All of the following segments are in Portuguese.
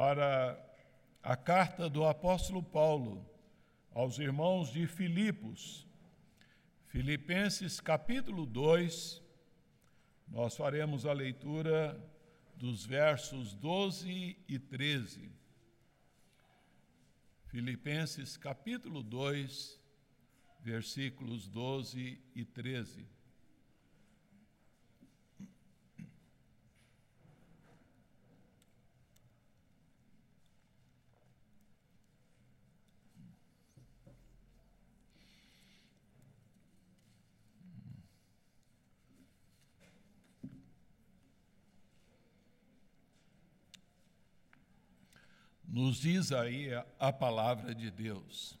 para a carta do apóstolo Paulo aos irmãos de Filipos. Filipenses capítulo 2, nós faremos a leitura dos versos 12 e 13. Filipenses capítulo 2, versículos 12 e 13. Nos diz aí a palavra de Deus.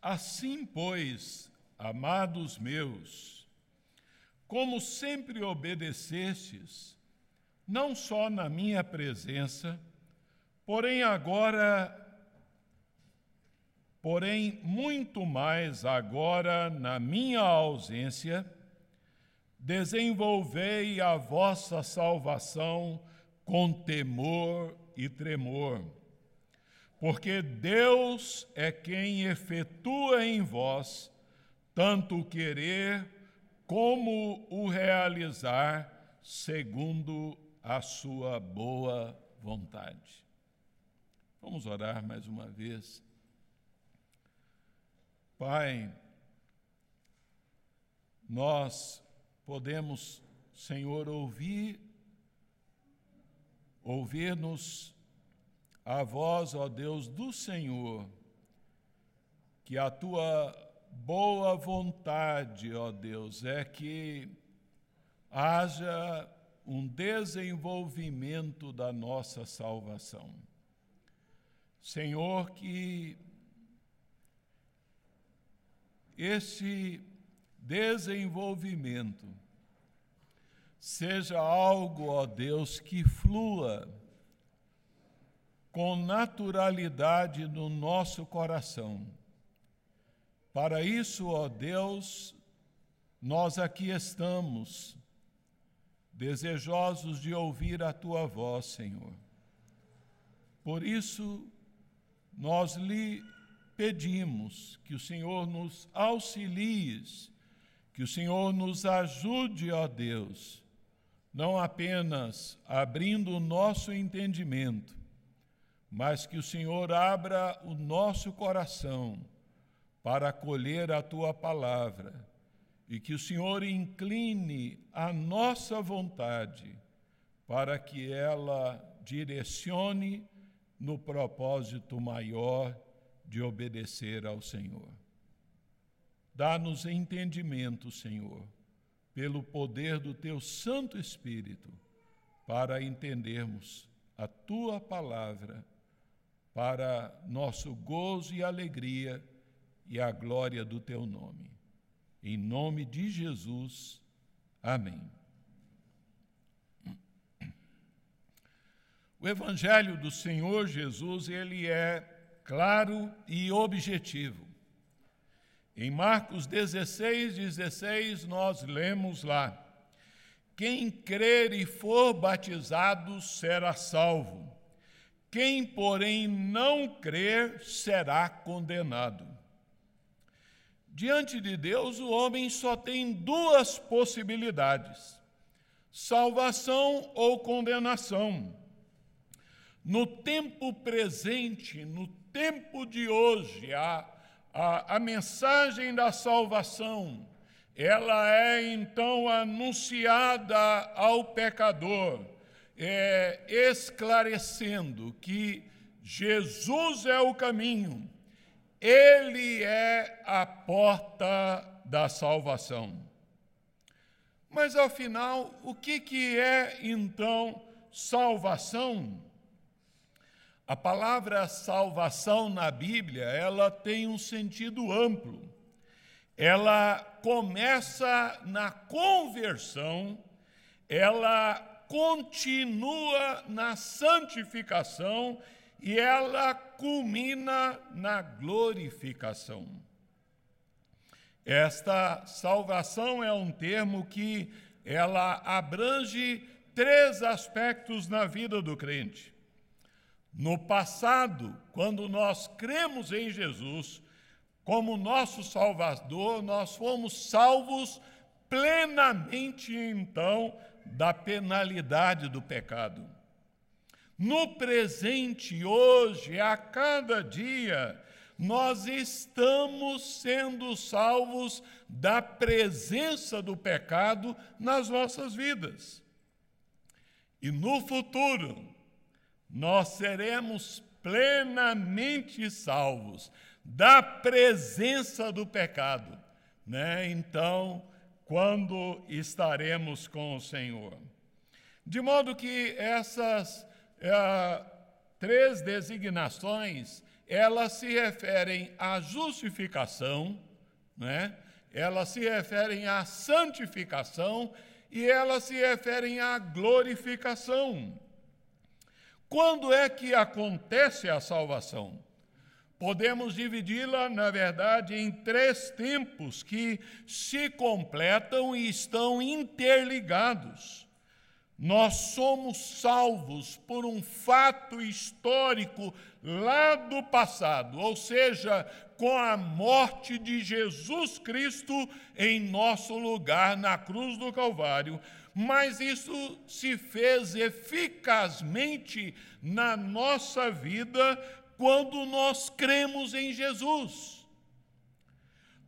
Assim, pois, amados meus, como sempre obedecestes, não só na minha presença, porém agora, porém muito mais agora na minha ausência, desenvolvei a vossa salvação com temor e tremor porque Deus é quem efetua em vós tanto o querer como o realizar segundo a sua boa vontade. Vamos orar mais uma vez. Pai, nós podemos, Senhor, ouvir, ouvir-nos a voz, ó Deus, do Senhor, que a tua boa vontade, ó Deus, é que haja um desenvolvimento da nossa salvação. Senhor, que esse desenvolvimento seja algo, ó Deus, que flua com naturalidade no nosso coração. Para isso, ó Deus, nós aqui estamos, desejosos de ouvir a tua voz, Senhor. Por isso, nós lhe pedimos que o Senhor nos auxilie, que o Senhor nos ajude, ó Deus, não apenas abrindo o nosso entendimento, mas que o Senhor abra o nosso coração para acolher a tua palavra e que o Senhor incline a nossa vontade para que ela direcione no propósito maior de obedecer ao Senhor. Dá-nos entendimento, Senhor, pelo poder do teu Santo Espírito, para entendermos a tua palavra para nosso gozo e alegria e a glória do teu nome. Em nome de Jesus. Amém. O evangelho do Senhor Jesus, ele é claro e objetivo. Em Marcos 16, 16, nós lemos lá: Quem crer e for batizado será salvo quem, porém, não crer será condenado. Diante de Deus, o homem só tem duas possibilidades: salvação ou condenação. No tempo presente, no tempo de hoje, a, a, a mensagem da salvação, ela é então anunciada ao pecador é, esclarecendo que Jesus é o caminho, Ele é a porta da salvação. Mas afinal, o que, que é então salvação? A palavra salvação na Bíblia, ela tem um sentido amplo. Ela começa na conversão, ela continua na santificação e ela culmina na glorificação. Esta salvação é um termo que ela abrange três aspectos na vida do crente. No passado, quando nós cremos em Jesus como nosso Salvador, nós fomos salvos plenamente, então, da penalidade do pecado. No presente, hoje, a cada dia, nós estamos sendo salvos da presença do pecado nas nossas vidas. E no futuro, nós seremos plenamente salvos da presença do pecado, né? Então, quando estaremos com o Senhor. De modo que essas é, três designações elas se referem à justificação, né? elas se referem à santificação e elas se referem à glorificação. Quando é que acontece a salvação? Podemos dividi-la, na verdade, em três tempos que se completam e estão interligados. Nós somos salvos por um fato histórico lá do passado, ou seja, com a morte de Jesus Cristo em nosso lugar na cruz do Calvário, mas isso se fez eficazmente na nossa vida quando nós cremos em Jesus.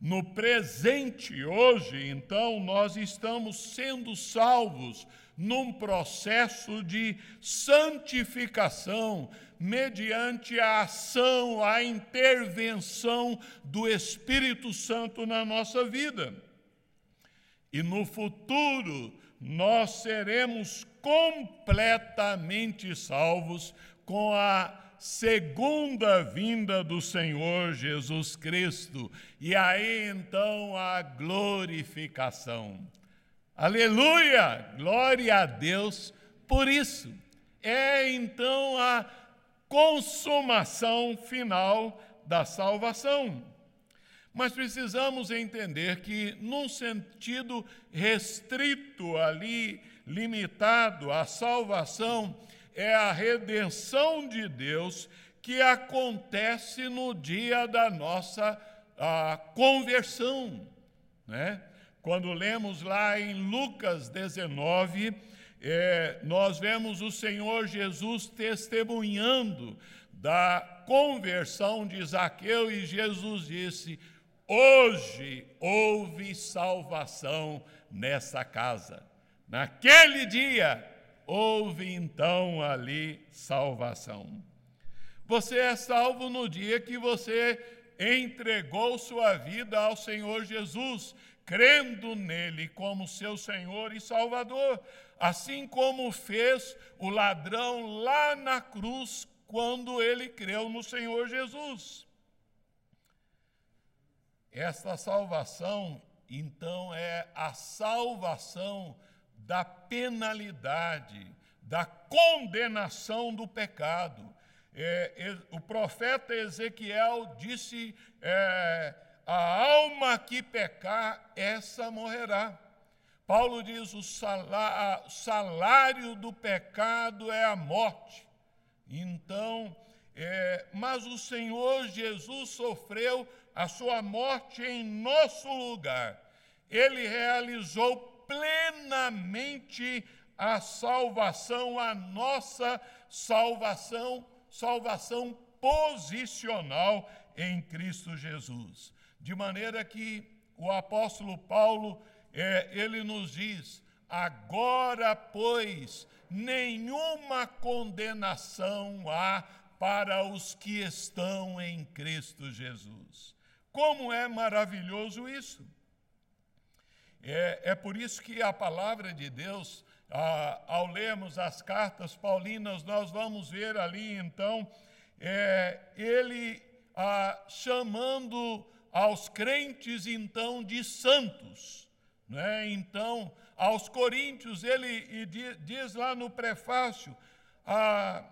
No presente, hoje, então, nós estamos sendo salvos num processo de santificação, mediante a ação, a intervenção do Espírito Santo na nossa vida. E no futuro, nós seremos completamente salvos com a segunda vinda do Senhor Jesus Cristo, e aí então a glorificação. Aleluia! Glória a Deus por isso. É então a consumação final da salvação. Mas precisamos entender que, num sentido restrito ali, limitado, a salvação é a redenção de Deus que acontece no dia da nossa conversão, né? Quando lemos lá em Lucas 19, é, nós vemos o Senhor Jesus testemunhando da conversão de Zaqueu e Jesus disse: Hoje houve salvação nessa casa. Naquele dia houve então ali salvação. Você é salvo no dia que você entregou sua vida ao Senhor Jesus crendo nele como seu Senhor e Salvador, assim como fez o ladrão lá na cruz quando ele creu no Senhor Jesus. Esta salvação, então, é a salvação da penalidade, da condenação do pecado. É, o profeta Ezequiel disse. É, a alma que pecar, essa morrerá. Paulo diz: o salário do pecado é a morte. Então, é, mas o Senhor Jesus sofreu a sua morte em nosso lugar. Ele realizou plenamente a salvação, a nossa salvação, salvação posicional em Cristo Jesus. De maneira que o apóstolo Paulo, é, ele nos diz: agora, pois, nenhuma condenação há para os que estão em Cristo Jesus. Como é maravilhoso isso! É, é por isso que a palavra de Deus, ao lermos as cartas paulinas, nós vamos ver ali, então, é, ele chamando aos crentes então de santos. Né? Então, aos coríntios, ele diz lá no prefácio, a,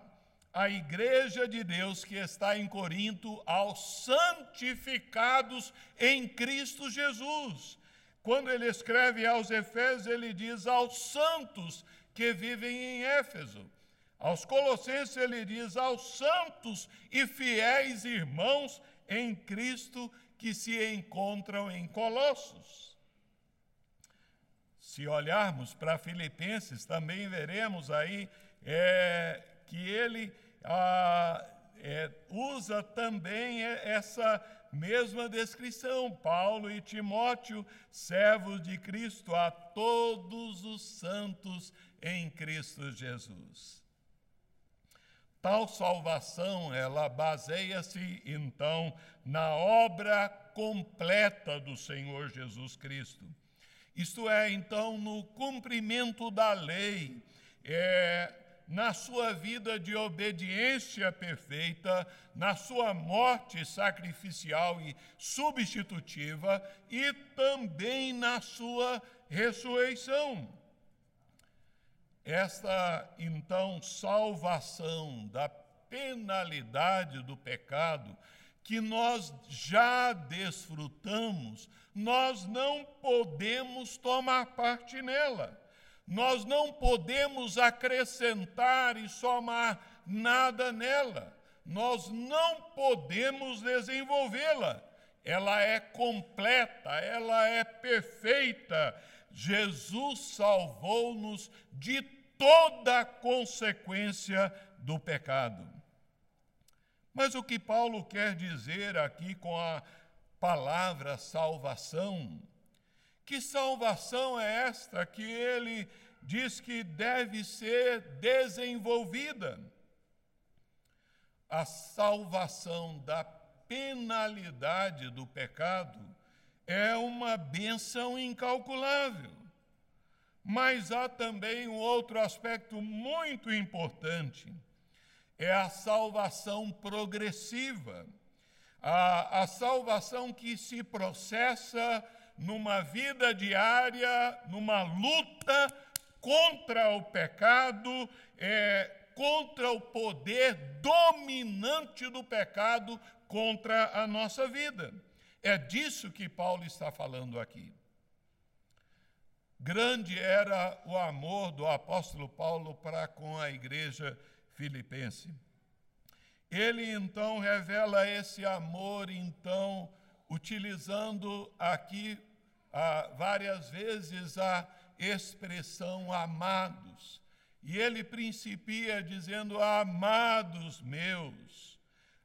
a igreja de Deus que está em Corinto, aos santificados em Cristo Jesus. Quando ele escreve aos Efésios, ele diz aos santos que vivem em Éfeso. Aos Colossenses ele diz: aos santos e fiéis irmãos em Cristo que se encontram em Colossos. Se olharmos para Filipenses, também veremos aí é, que ele ah, é, usa também essa mesma descrição. Paulo e Timóteo, servos de Cristo, a todos os santos em Cristo Jesus. Tal salvação, ela baseia-se então na obra completa do Senhor Jesus Cristo. Isto é, então, no cumprimento da lei, é, na sua vida de obediência perfeita, na sua morte sacrificial e substitutiva e também na sua ressurreição. Esta, então, salvação da penalidade do pecado que nós já desfrutamos, nós não podemos tomar parte nela nós não podemos acrescentar e somar nada nela. Nós não podemos desenvolvê-la. Ela é completa, ela é perfeita. Jesus salvou-nos de toda a consequência do pecado. Mas o que Paulo quer dizer aqui com a palavra salvação que salvação é esta que ele diz que deve ser desenvolvida? A salvação da penalidade do pecado é uma benção incalculável. Mas há também um outro aspecto muito importante: é a salvação progressiva, a, a salvação que se processa numa vida diária, numa luta contra o pecado, é, contra o poder dominante do pecado contra a nossa vida. É disso que Paulo está falando aqui. Grande era o amor do apóstolo Paulo para com a igreja filipense. Ele então revela esse amor, então, utilizando aqui ah, várias vezes a expressão amados. E ele principia dizendo: Amados meus.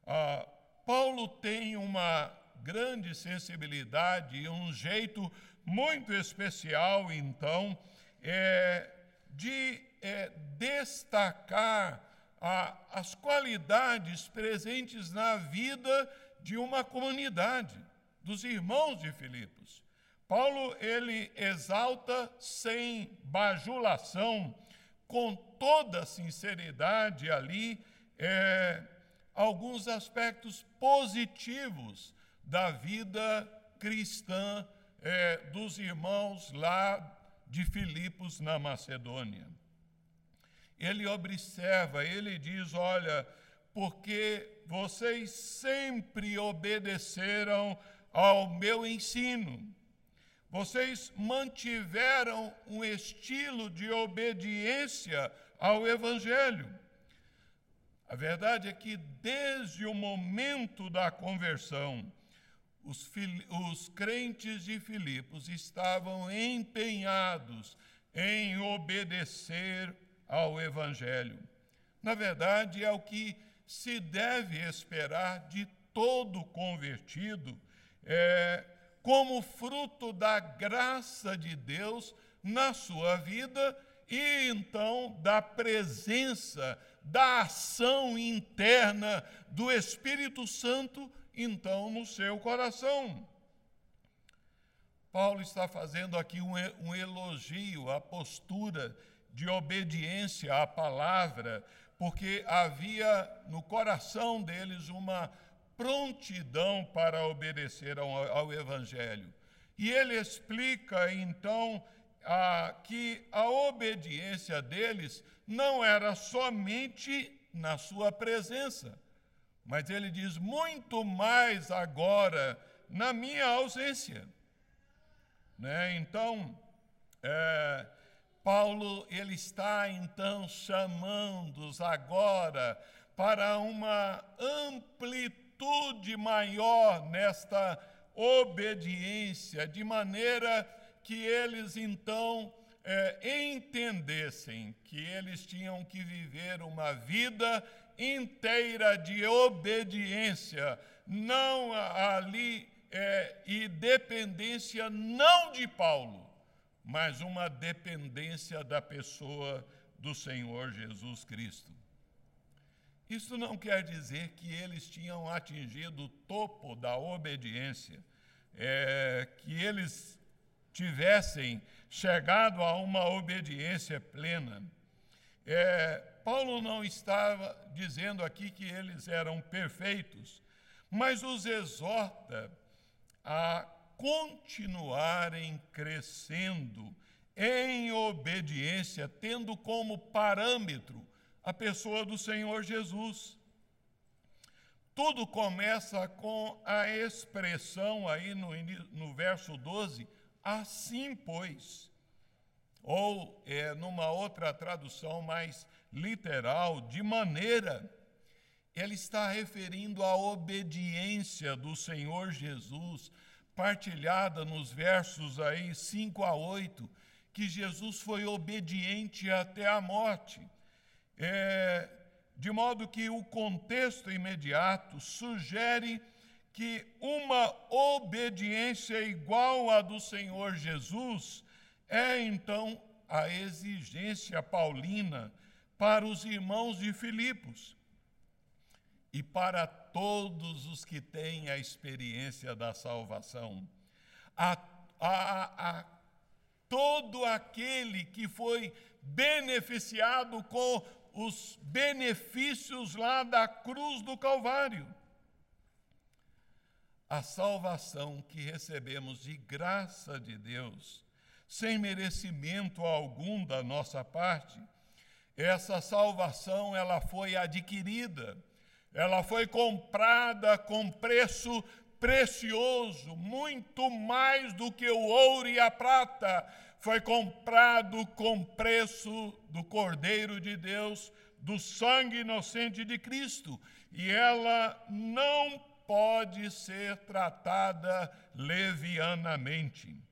Ah, Paulo tem uma grande sensibilidade e um jeito muito especial, então, é, de é, destacar a, as qualidades presentes na vida de uma comunidade, dos irmãos de Filipos. Paulo ele exalta sem bajulação, com toda sinceridade ali, é, alguns aspectos positivos da vida cristã é, dos irmãos lá de Filipos na Macedônia. Ele observa, ele diz: olha, porque vocês sempre obedeceram ao meu ensino vocês mantiveram um estilo de obediência ao Evangelho. A verdade é que, desde o momento da conversão, os, os, crentes de Filipos estavam empenhados em obedecer ao Evangelho. Na verdade, é o que se deve esperar de todo convertido, é, como fruto da graça de Deus na sua vida e então da presença, da ação interna do Espírito Santo, então no seu coração. Paulo está fazendo aqui um, um elogio à postura de obediência à palavra, porque havia no coração deles uma prontidão para obedecer ao, ao Evangelho. E ele explica, então, a, que a obediência deles não era somente na sua presença, mas ele diz muito mais agora na minha ausência. Né? Então, é, Paulo ele está então chamando-os agora para uma amplitude maior nesta obediência, de maneira que eles então é, entendessem que eles tinham que viver uma vida inteira de obediência, não ali é, e dependência não de Paulo, mas uma dependência da pessoa do Senhor Jesus Cristo. Isso não quer dizer que eles tinham atingido o topo da obediência, é, que eles tivessem chegado a uma obediência plena. É, Paulo não estava dizendo aqui que eles eram perfeitos, mas os exorta a continuarem crescendo em obediência, tendo como parâmetro a pessoa do Senhor Jesus. Tudo começa com a expressão aí no, no verso 12, assim pois. Ou é, numa outra tradução mais literal, de maneira. Ele está referindo à obediência do Senhor Jesus, partilhada nos versos aí 5 a 8, que Jesus foi obediente até a morte. É, de modo que o contexto imediato sugere que uma obediência igual à do Senhor Jesus é então a exigência paulina para os irmãos de Filipos e para todos os que têm a experiência da salvação. A, a, a todo aquele que foi beneficiado com os benefícios lá da cruz do Calvário. A salvação que recebemos de graça de Deus, sem merecimento algum da nossa parte, essa salvação ela foi adquirida, ela foi comprada com preço precioso, muito mais do que o ouro e a prata, foi comprado com preço do Cordeiro de Deus, do sangue inocente de Cristo, e ela não pode ser tratada levianamente.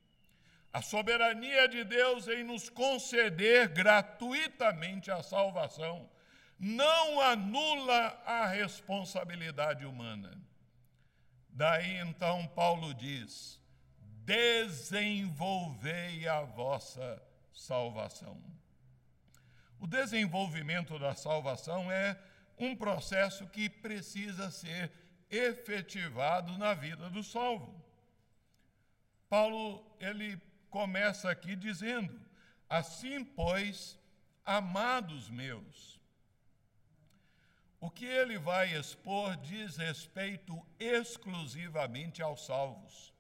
A soberania de Deus em nos conceder gratuitamente a salvação não anula a responsabilidade humana. Daí então Paulo diz: desenvolvei a vossa salvação. O desenvolvimento da salvação é um processo que precisa ser efetivado na vida do salvo. Paulo, ele começa aqui dizendo: Assim, pois, amados meus, o que ele vai expor diz respeito exclusivamente aos salvos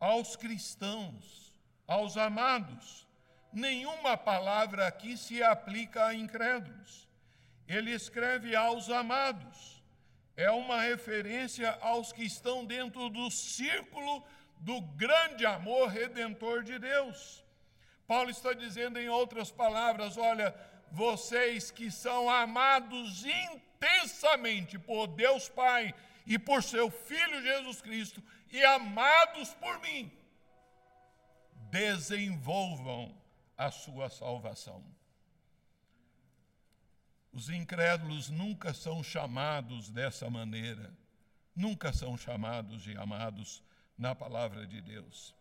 aos cristãos, aos amados. Nenhuma palavra aqui se aplica a incrédulos. Ele escreve aos amados. É uma referência aos que estão dentro do círculo do grande amor redentor de Deus. Paulo está dizendo, em outras palavras: olha, vocês que são amados intensamente por Deus Pai e por seu Filho Jesus Cristo, e amados por mim, desenvolvam a sua salvação. Os incrédulos nunca são chamados dessa maneira, nunca são chamados de amados na palavra de Deus.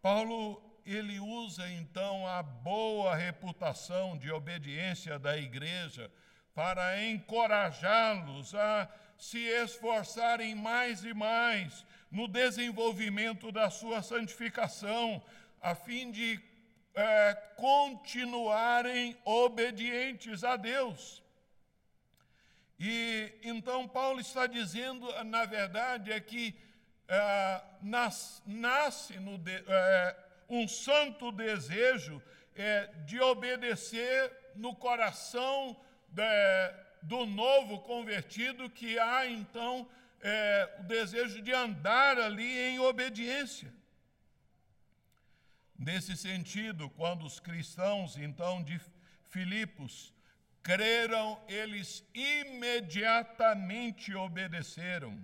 Paulo, ele usa então a boa reputação de obediência da igreja para encorajá-los a se esforçarem mais e mais no desenvolvimento da sua santificação, a fim de é, continuarem obedientes a Deus. E então Paulo está dizendo, na verdade, é que é, nas, nasce de, é, um santo desejo é, de obedecer no coração de, do novo convertido, que há então é, o desejo de andar ali em obediência. Nesse sentido, quando os cristãos, então, de Filipos, creram, eles imediatamente obedeceram.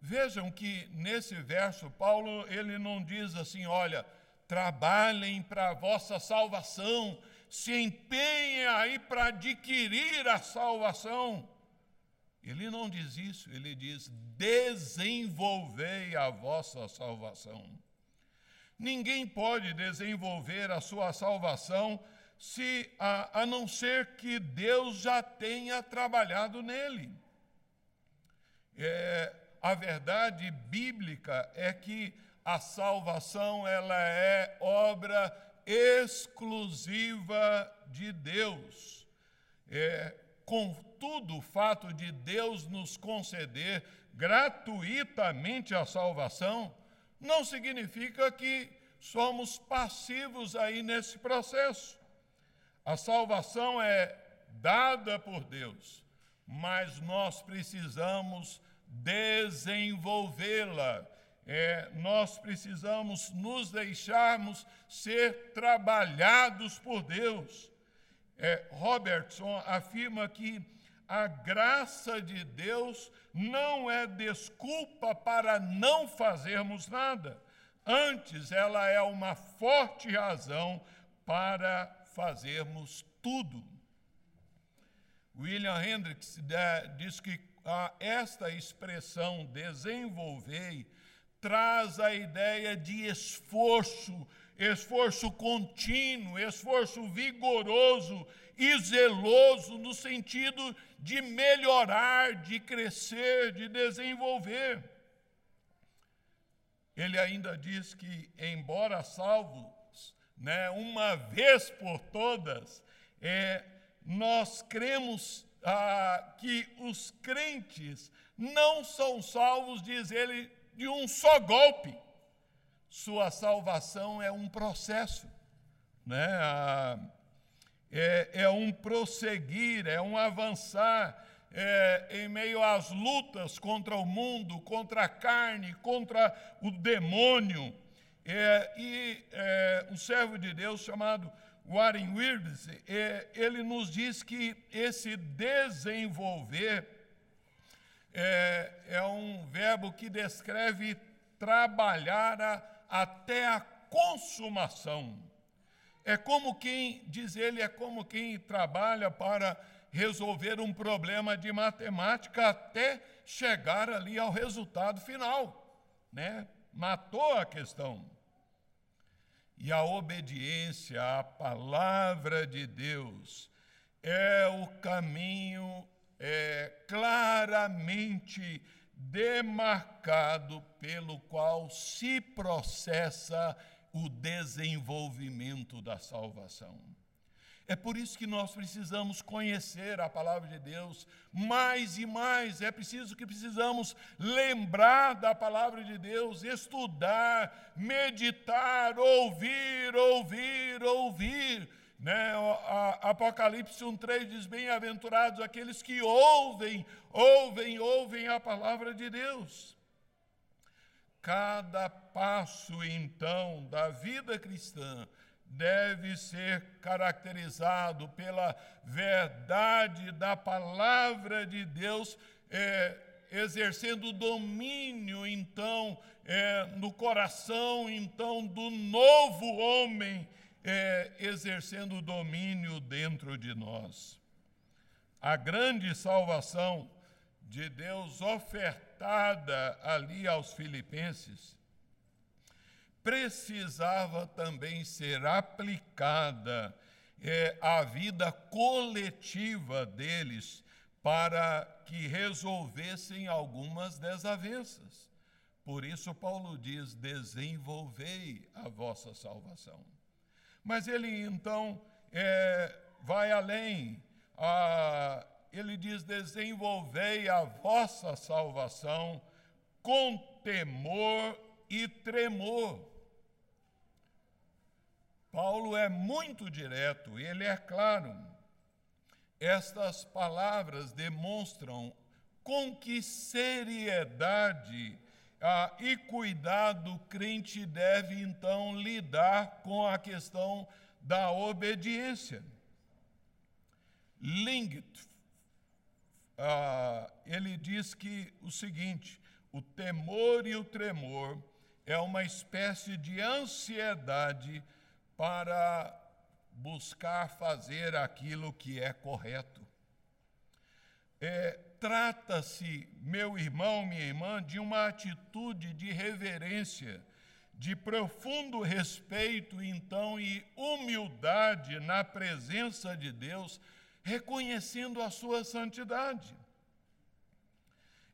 Vejam que nesse verso, Paulo, ele não diz assim, olha, trabalhem para a vossa salvação, se empenhem aí para adquirir a salvação. Ele não diz isso, ele diz: desenvolvei a vossa salvação. Ninguém pode desenvolver a sua salvação se a, a não ser que Deus já tenha trabalhado nele. É, a verdade bíblica é que a salvação ela é obra exclusiva de Deus. É, contudo, o fato de Deus nos conceder gratuitamente a salvação não significa que somos passivos aí nesse processo. A salvação é dada por Deus, mas nós precisamos desenvolvê-la. É, nós precisamos nos deixarmos ser trabalhados por Deus. É, Robertson afirma que a graça de Deus não é desculpa para não fazermos nada. Antes, ela é uma forte razão para fazermos tudo. William Hendricks diz que ah, esta expressão desenvolver traz a ideia de esforço, esforço contínuo, esforço vigoroso e zeloso no sentido de melhorar, de crescer, de desenvolver. Ele ainda diz que, embora salvos, né, uma vez por todas, é, nós cremos ah, que os crentes não são salvos, diz ele, de um só golpe. Sua salvação é um processo, né? É, é, um prosseguir, é um avançar é, em meio às lutas contra o mundo, contra a carne, contra o demônio. É, e é, um servo de Deus chamado Warren Wirtz, é, ele nos diz que esse desenvolver é, é um verbo que descreve trabalhar a, até a consumação. É como quem, diz ele, é como quem trabalha para resolver um problema de matemática até chegar ali ao resultado final, né? Matou a questão. E a obediência à palavra de Deus é o caminho é, claramente demarcado pelo qual se processa o desenvolvimento da salvação. É por isso que nós precisamos conhecer a palavra de Deus mais e mais. É preciso que precisamos lembrar da palavra de Deus, estudar, meditar, ouvir, ouvir, ouvir. Né? Apocalipse 1,3 diz: Bem-aventurados aqueles que ouvem, ouvem, ouvem a palavra de Deus. Cada passo, então, da vida cristã deve ser caracterizado pela verdade da palavra de Deus, é, exercendo domínio, então, é, no coração, então, do novo homem, é, exercendo domínio dentro de nós. A grande salvação de Deus ofertada ali aos filipenses precisava também ser aplicada é, à vida coletiva deles para que resolvessem algumas desavenças. Por isso, Paulo diz: desenvolvei a vossa salvação. Mas ele então é, vai além. A, ele diz: desenvolvei a vossa salvação com temor e tremor. Paulo é muito direto, ele é claro. Estas palavras demonstram com que seriedade ah, e cuidado, o crente deve então lidar com a questão da obediência. Lingt, ah, ele diz que o seguinte: o temor e o tremor é uma espécie de ansiedade para buscar fazer aquilo que é correto. É, Trata-se, meu irmão, minha irmã, de uma atitude de reverência, de profundo respeito, então, e humildade na presença de Deus, reconhecendo a sua santidade.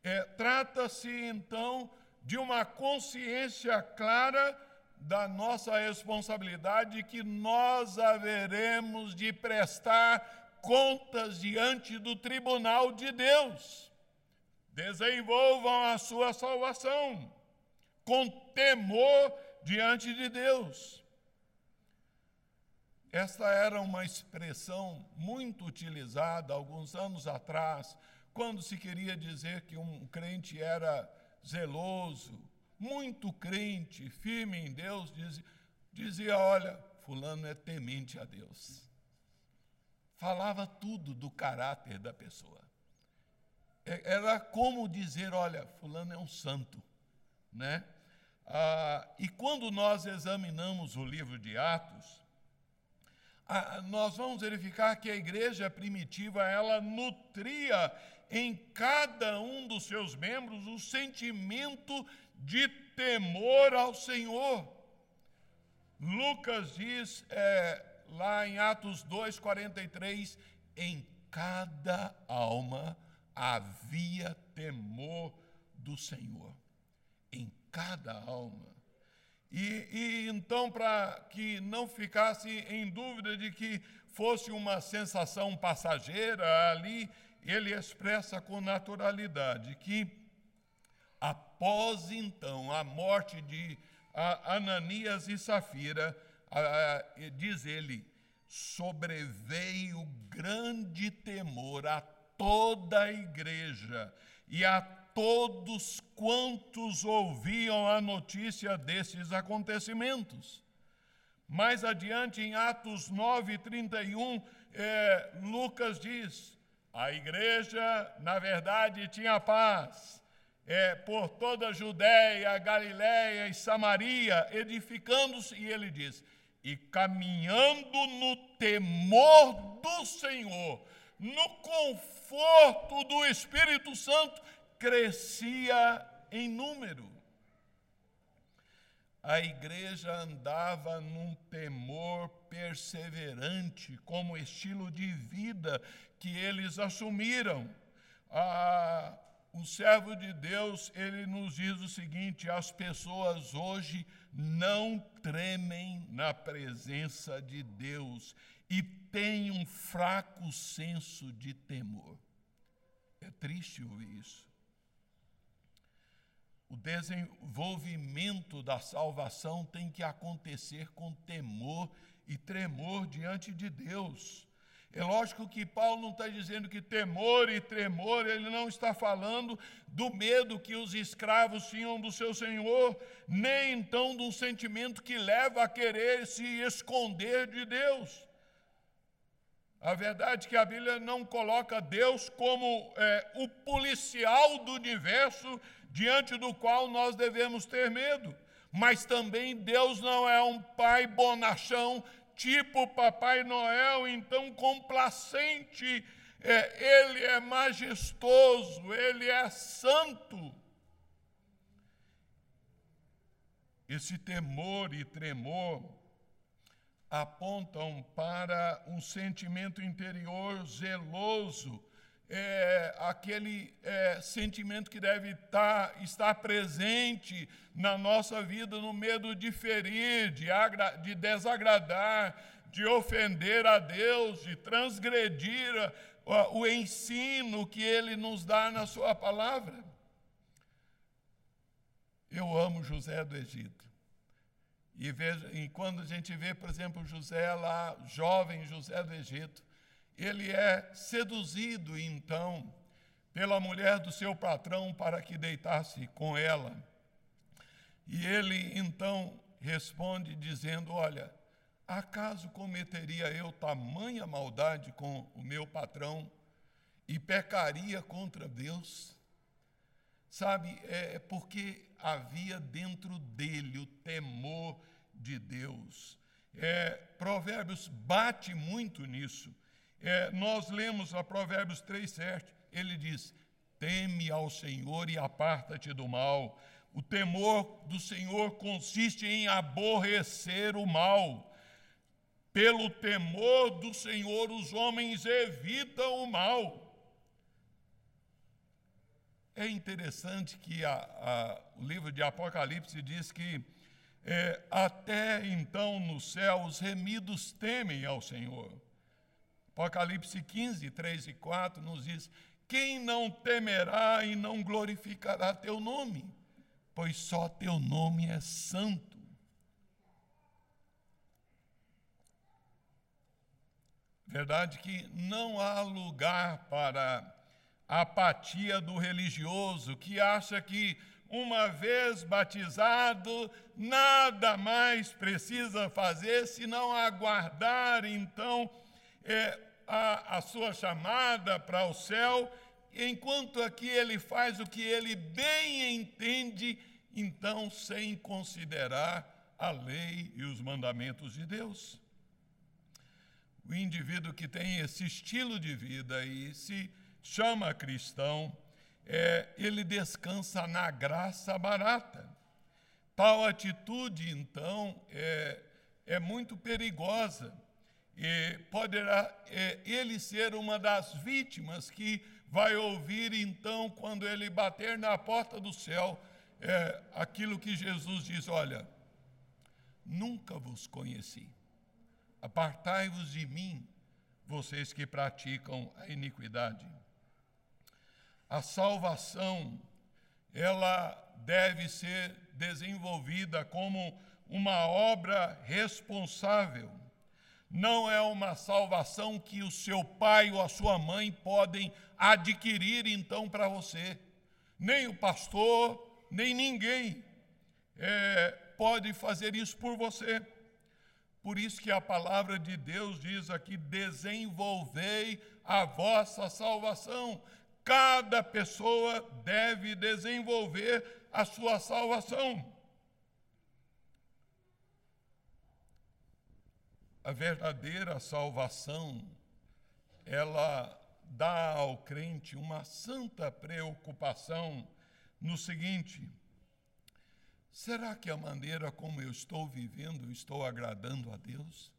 É, Trata-se, então, de uma consciência clara da nossa responsabilidade que nós haveremos de prestar contas diante do tribunal de Deus. Desenvolvam a sua salvação com temor diante de Deus. Esta era uma expressão muito utilizada alguns anos atrás, quando se queria dizer que um crente era zeloso, muito crente, firme em Deus, dizia, dizia olha, fulano é temente a Deus falava tudo do caráter da pessoa. É, era como dizer, olha, fulano é um santo, né? Ah, e quando nós examinamos o livro de Atos, nós vamos verificar que a igreja primitiva ela nutria em cada um dos seus membros o sentimento de temor ao Senhor. Lucas diz, é, lá em Atos 2,43, em cada alma havia temor do Senhor. Em cada alma. E, e então, para que não ficasse em dúvida de que fosse uma sensação passageira ali, ele expressa com naturalidade que, após então a morte de Ananias e Safira, diz ele, sobreveio grande temor a toda a igreja e a todos quantos ouviam a notícia desses acontecimentos. Mais adiante, em Atos 9, 31, é, Lucas diz: a igreja, na verdade, tinha paz. É, por toda a Judéia, Galiléia e Samaria, edificando-se, e ele diz: e caminhando no temor do Senhor, no conforto do Espírito Santo, crescia em número. A igreja andava num temor perseverante, como estilo de vida que eles assumiram. Ah, o servo de Deus, ele nos diz o seguinte: as pessoas hoje não tremem na presença de Deus e têm um fraco senso de temor. É triste ouvir isso. O desenvolvimento da salvação tem que acontecer com temor e tremor diante de Deus. É lógico que Paulo não está dizendo que temor e tremor, ele não está falando do medo que os escravos tinham do seu senhor, nem então de um sentimento que leva a querer se esconder de Deus. A verdade é que a Bíblia não coloca Deus como é, o policial do universo diante do qual nós devemos ter medo. Mas também Deus não é um pai bonachão tipo Papai Noel, então complacente, é, ele é majestoso, ele é santo. Esse temor e tremor apontam para um sentimento interior zeloso, é, aquele é, sentimento que deve tá, estar presente na nossa vida no medo de ferir, de, de desagradar, de ofender a Deus, de transgredir o ensino que Ele nos dá na Sua palavra. Eu amo José do Egito. E, e quando a gente vê, por exemplo, José lá, jovem José do Egito, ele é seduzido então pela mulher do seu patrão para que deitasse com ela. E ele então responde dizendo: Olha, acaso cometeria eu tamanha maldade com o meu patrão e pecaria contra Deus? Sabe, é porque havia dentro dele o temor de Deus. É, Provérbios bate muito nisso. É, nós lemos a Provérbios 3,7, ele diz: Teme ao Senhor e aparta-te do mal. O temor do Senhor consiste em aborrecer o mal. Pelo temor do Senhor, os homens evitam o mal. É interessante que a, a, o livro de Apocalipse diz que é, até então no céu os remidos temem ao Senhor. Apocalipse 15, 3 e 4 nos diz: Quem não temerá e não glorificará teu nome? Pois só teu nome é santo. Verdade que não há lugar para a apatia do religioso que acha que, uma vez batizado, nada mais precisa fazer senão aguardar então é, a, a sua chamada para o céu, enquanto aqui ele faz o que ele bem entende, então sem considerar a lei e os mandamentos de Deus. O indivíduo que tem esse estilo de vida e se chama cristão, é, ele descansa na graça barata. Tal atitude, então, é, é muito perigosa e poderá ele ser uma das vítimas que vai ouvir, então, quando ele bater na porta do céu, é, aquilo que Jesus diz: Olha, nunca vos conheci, apartai-vos de mim, vocês que praticam a iniquidade. A salvação, ela deve ser desenvolvida como uma obra responsável. Não é uma salvação que o seu pai ou a sua mãe podem adquirir então para você. Nem o pastor, nem ninguém é, pode fazer isso por você. Por isso que a palavra de Deus diz aqui: desenvolvei a vossa salvação. Cada pessoa deve desenvolver a sua salvação. A verdadeira salvação, ela dá ao crente uma santa preocupação no seguinte: será que a maneira como eu estou vivendo estou agradando a Deus?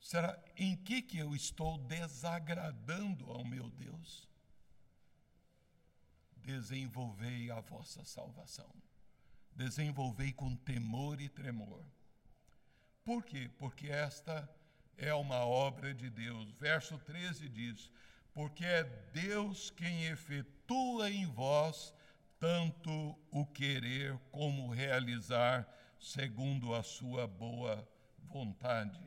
Será em que que eu estou desagradando ao meu Deus? desenvolvei a vossa salvação. Desenvolvei com temor e tremor. Por quê? Porque esta é uma obra de Deus. Verso 13 diz: Porque é Deus quem efetua em vós tanto o querer como o realizar, segundo a sua boa vontade.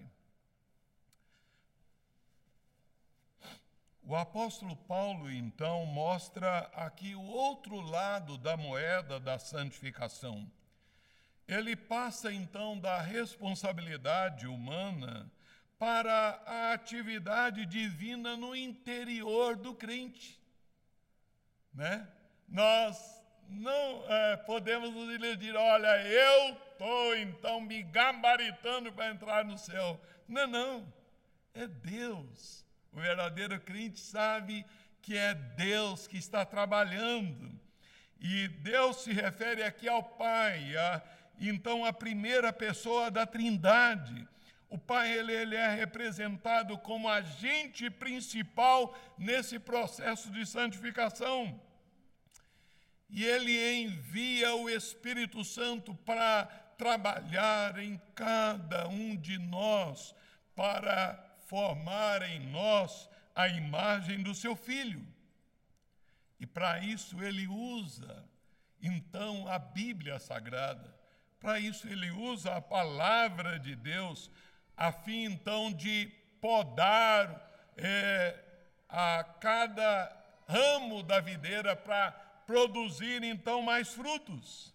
O apóstolo Paulo, então, mostra aqui o outro lado da moeda da santificação. Ele passa, então, da responsabilidade humana para a atividade divina no interior do crente. Né? Nós não é, podemos nos iludir, olha, eu estou então me gabaritando para entrar no céu. Não, não, é Deus o verdadeiro crente sabe que é Deus que está trabalhando. E Deus se refere aqui ao Pai, a, então a primeira pessoa da Trindade. O Pai ele, ele é representado como agente principal nesse processo de santificação. E ele envia o Espírito Santo para trabalhar em cada um de nós, para formar em nós a imagem do seu filho. E para isso ele usa, então, a Bíblia Sagrada. Para isso ele usa a palavra de Deus, a fim então de podar é, a cada ramo da videira para produzir então mais frutos.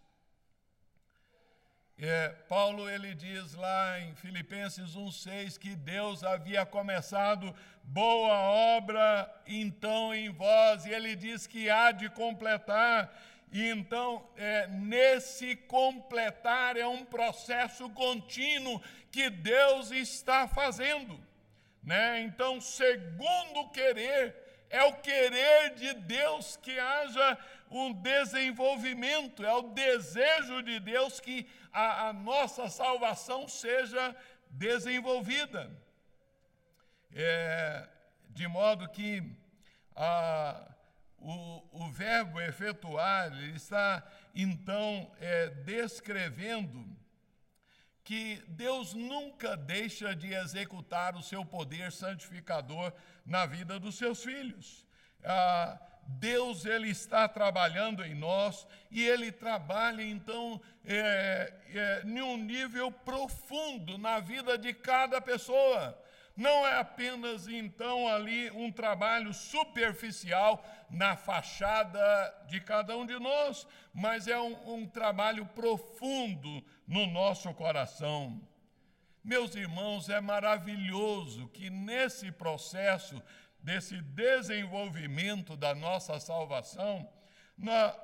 É, Paulo ele diz lá em Filipenses 1,6 que Deus havia começado boa obra então em vós, e ele diz que há de completar. E então, é, nesse completar é um processo contínuo que Deus está fazendo. Né? Então, segundo querer, é o querer de Deus que haja um desenvolvimento, é o desejo de Deus que a, a nossa salvação seja desenvolvida. É, de modo que a, o, o verbo efetuar ele está então é, descrevendo que Deus nunca deixa de executar o seu poder santificador na vida dos seus filhos. Ah, Deus ele está trabalhando em nós e ele trabalha então é, é, em um nível profundo na vida de cada pessoa. Não é apenas então ali um trabalho superficial na fachada de cada um de nós, mas é um, um trabalho profundo no nosso coração. Meus irmãos, é maravilhoso que nesse processo desse desenvolvimento da nossa salvação,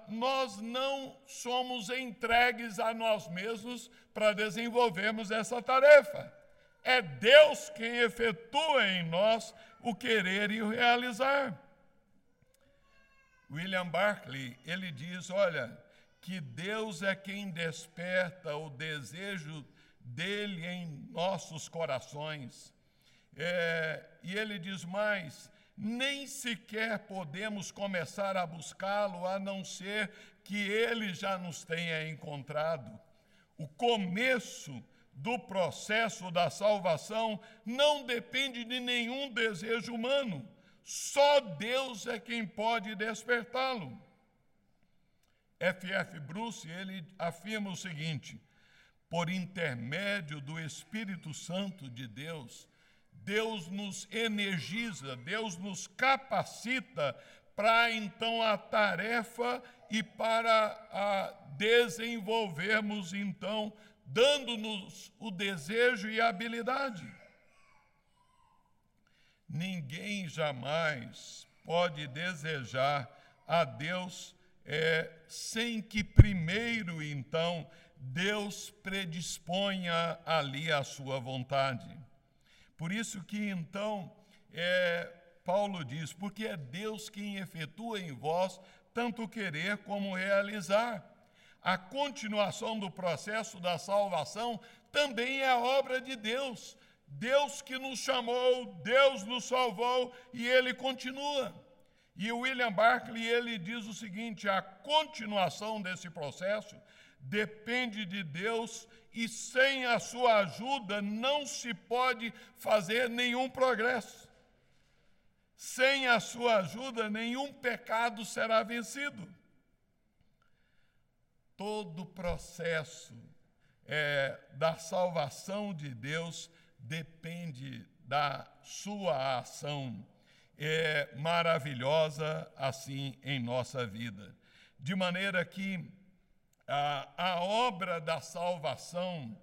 nós não somos entregues a nós mesmos para desenvolvermos essa tarefa. É Deus quem efetua em nós o querer e o realizar. William Barclay, ele diz, olha, que Deus é quem desperta o desejo dele em nossos corações. É, e ele diz mais: nem sequer podemos começar a buscá-lo a não ser que ele já nos tenha encontrado. O começo do processo da salvação não depende de nenhum desejo humano, só Deus é quem pode despertá-lo. F.F. Bruce, ele afirma o seguinte: por intermédio do Espírito Santo de Deus, Deus nos energiza, Deus nos capacita para então a tarefa e para a desenvolvermos então, dando-nos o desejo e a habilidade. Ninguém jamais pode desejar a Deus é, sem que primeiro então Deus predisponha ali a sua vontade. Por isso que então é, Paulo diz: porque é Deus quem efetua em vós tanto querer como realizar. A continuação do processo da salvação também é obra de Deus. Deus que nos chamou, Deus nos salvou e ele continua. E William Barclay ele diz o seguinte: a continuação desse processo depende de Deus e sem a sua ajuda não se pode fazer nenhum progresso. Sem a sua ajuda, nenhum pecado será vencido. Todo o processo é, da salvação de Deus depende da sua ação é, maravilhosa assim em nossa vida. De maneira que a, a obra da salvação,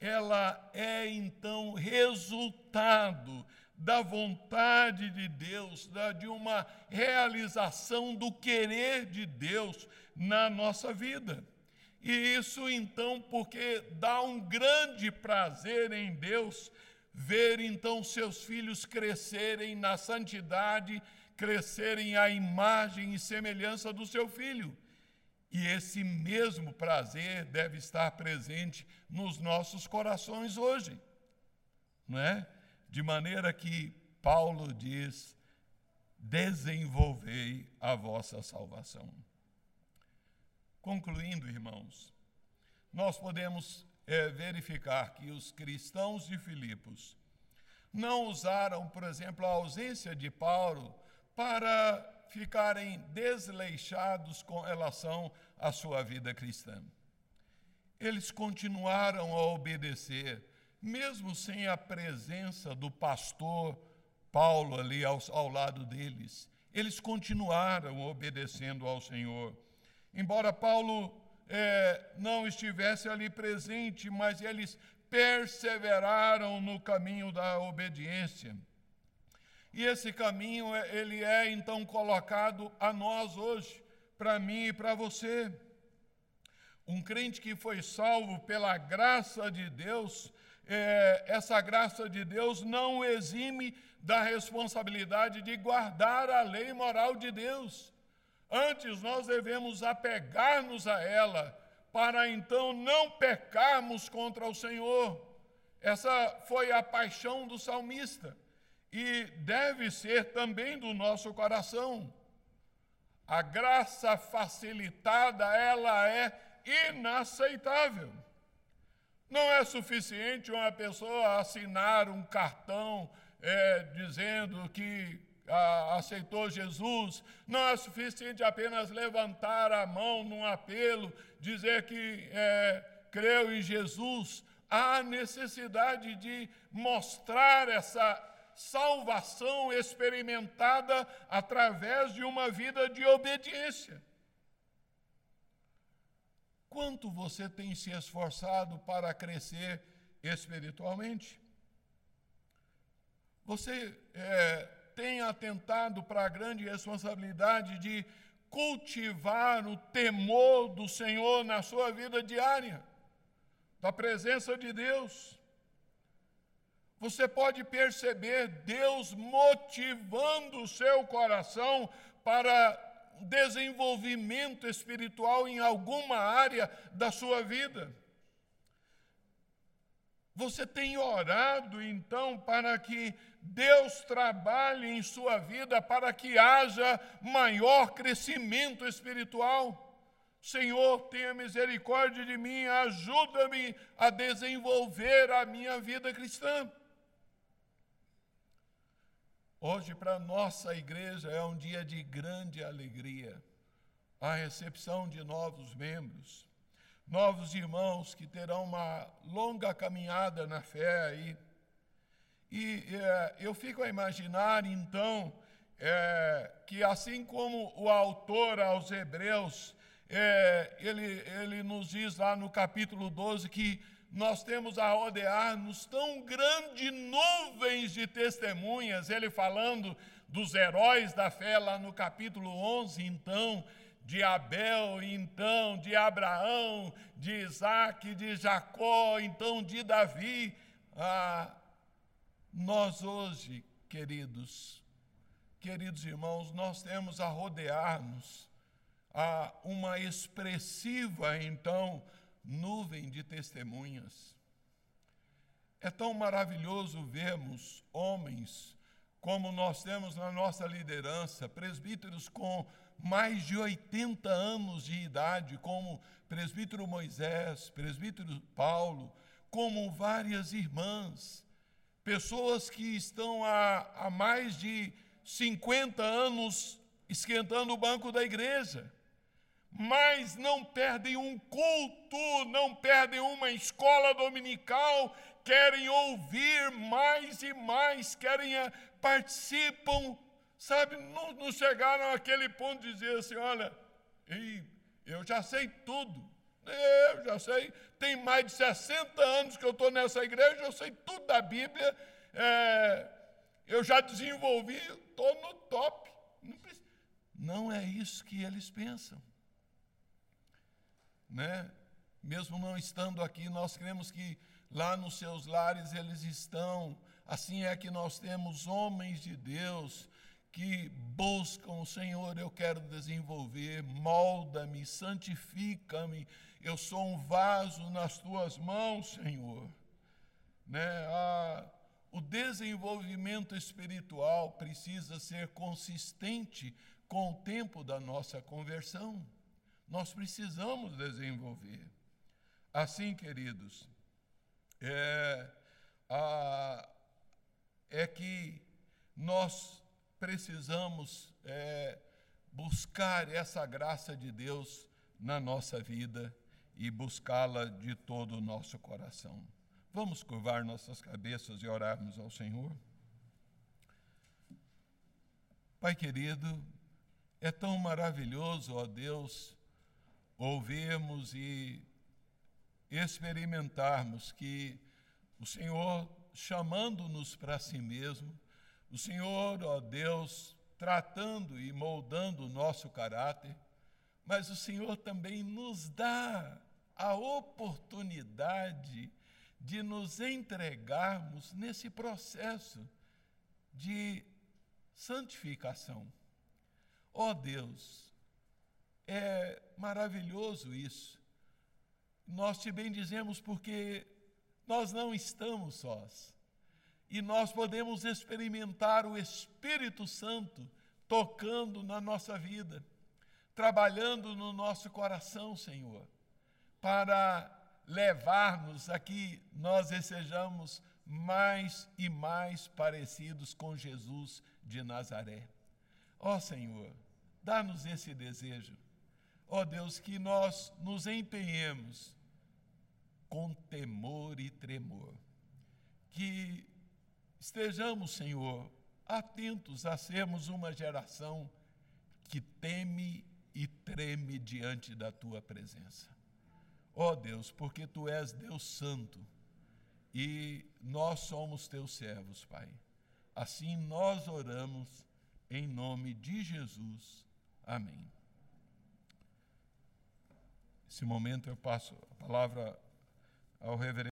ela é então resultado da vontade de Deus, da, de uma realização do querer de Deus na nossa vida. E isso então porque dá um grande prazer em Deus ver então seus filhos crescerem na santidade, crescerem à imagem e semelhança do seu filho. E esse mesmo prazer deve estar presente nos nossos corações hoje, não é? De maneira que Paulo diz: desenvolvei a vossa salvação. Concluindo, irmãos, nós podemos é, verificar que os cristãos de Filipos não usaram, por exemplo, a ausência de Paulo para ficarem desleixados com relação à sua vida cristã. Eles continuaram a obedecer, mesmo sem a presença do pastor Paulo ali ao, ao lado deles. Eles continuaram obedecendo ao Senhor. Embora Paulo é, não estivesse ali presente, mas eles perseveraram no caminho da obediência. E esse caminho, é, ele é então colocado a nós hoje, para mim e para você. Um crente que foi salvo pela graça de Deus, é, essa graça de Deus não exime da responsabilidade de guardar a lei moral de Deus. Antes, nós devemos apegar-nos a ela, para então não pecarmos contra o Senhor. Essa foi a paixão do salmista e deve ser também do nosso coração. A graça facilitada, ela é inaceitável. Não é suficiente uma pessoa assinar um cartão é, dizendo que aceitou Jesus, não é suficiente apenas levantar a mão num apelo, dizer que é, creu em Jesus. Há necessidade de mostrar essa salvação experimentada através de uma vida de obediência. Quanto você tem se esforçado para crescer espiritualmente? Você é, tem atentado para a grande responsabilidade de cultivar o temor do Senhor na sua vida diária, da presença de Deus. Você pode perceber Deus motivando o seu coração para desenvolvimento espiritual em alguma área da sua vida. Você tem orado então para que Deus trabalhe em sua vida para que haja maior crescimento espiritual? Senhor, tenha misericórdia de mim, ajuda-me a desenvolver a minha vida cristã. Hoje, para nossa igreja, é um dia de grande alegria. A recepção de novos membros, novos irmãos que terão uma longa caminhada na fé aí. E é, eu fico a imaginar, então, é, que assim como o autor aos Hebreus, é, ele, ele nos diz lá no capítulo 12 que nós temos a rodear-nos tão grande nuvens de testemunhas, ele falando dos heróis da fé lá no capítulo 11, então, de Abel, então, de Abraão, de Isaac, de Jacó, então, de Davi. Ah, nós hoje, queridos, queridos irmãos, nós temos a rodear-nos a uma expressiva, então, nuvem de testemunhas. É tão maravilhoso vermos homens como nós temos na nossa liderança, presbíteros com mais de 80 anos de idade, como presbítero Moisés, presbítero Paulo, como várias irmãs, pessoas que estão há, há mais de 50 anos esquentando o banco da igreja. Mas não perdem um culto, não perdem uma escola dominical, querem ouvir mais e mais, querem participam, sabe? Não, não chegaram àquele ponto de dizer assim: olha, eu já sei tudo, eu já sei, tem mais de 60 anos que eu estou nessa igreja, eu sei tudo da Bíblia, é, eu já desenvolvi, estou no top. Não, é isso que eles pensam né? Mesmo não estando aqui, nós cremos que lá nos seus lares eles estão. Assim é que nós temos homens de Deus que buscam o Senhor, eu quero desenvolver, molda-me, santifica-me, eu sou um vaso nas tuas mãos, Senhor. Né? Ah, o desenvolvimento espiritual precisa ser consistente com o tempo da nossa conversão nós precisamos desenvolver. Assim, queridos, é, a, é que nós precisamos é, buscar essa graça de Deus na nossa vida e buscá-la de todo o nosso coração. Vamos curvar nossas cabeças e orarmos ao Senhor? Pai querido, é tão maravilhoso, ó Deus, ouvirmos e experimentarmos que o Senhor chamando-nos para si mesmo, o Senhor, ó Deus, tratando e moldando o nosso caráter, mas o Senhor também nos dá a oportunidade de nos entregarmos nesse processo de santificação. Ó Deus, é maravilhoso isso. Nós te bendizemos porque nós não estamos sós. E nós podemos experimentar o Espírito Santo tocando na nossa vida, trabalhando no nosso coração, Senhor, para levar-nos a que nós sejamos mais e mais parecidos com Jesus de Nazaré. Ó Senhor, dá-nos esse desejo. Ó Deus, que nós nos empenhemos com temor e tremor. Que estejamos, Senhor, atentos a sermos uma geração que teme e treme diante da tua presença. Ó Deus, porque tu és Deus Santo e nós somos teus servos, Pai. Assim nós oramos em nome de Jesus. Amém. Nesse momento eu passo a palavra ao reverendo.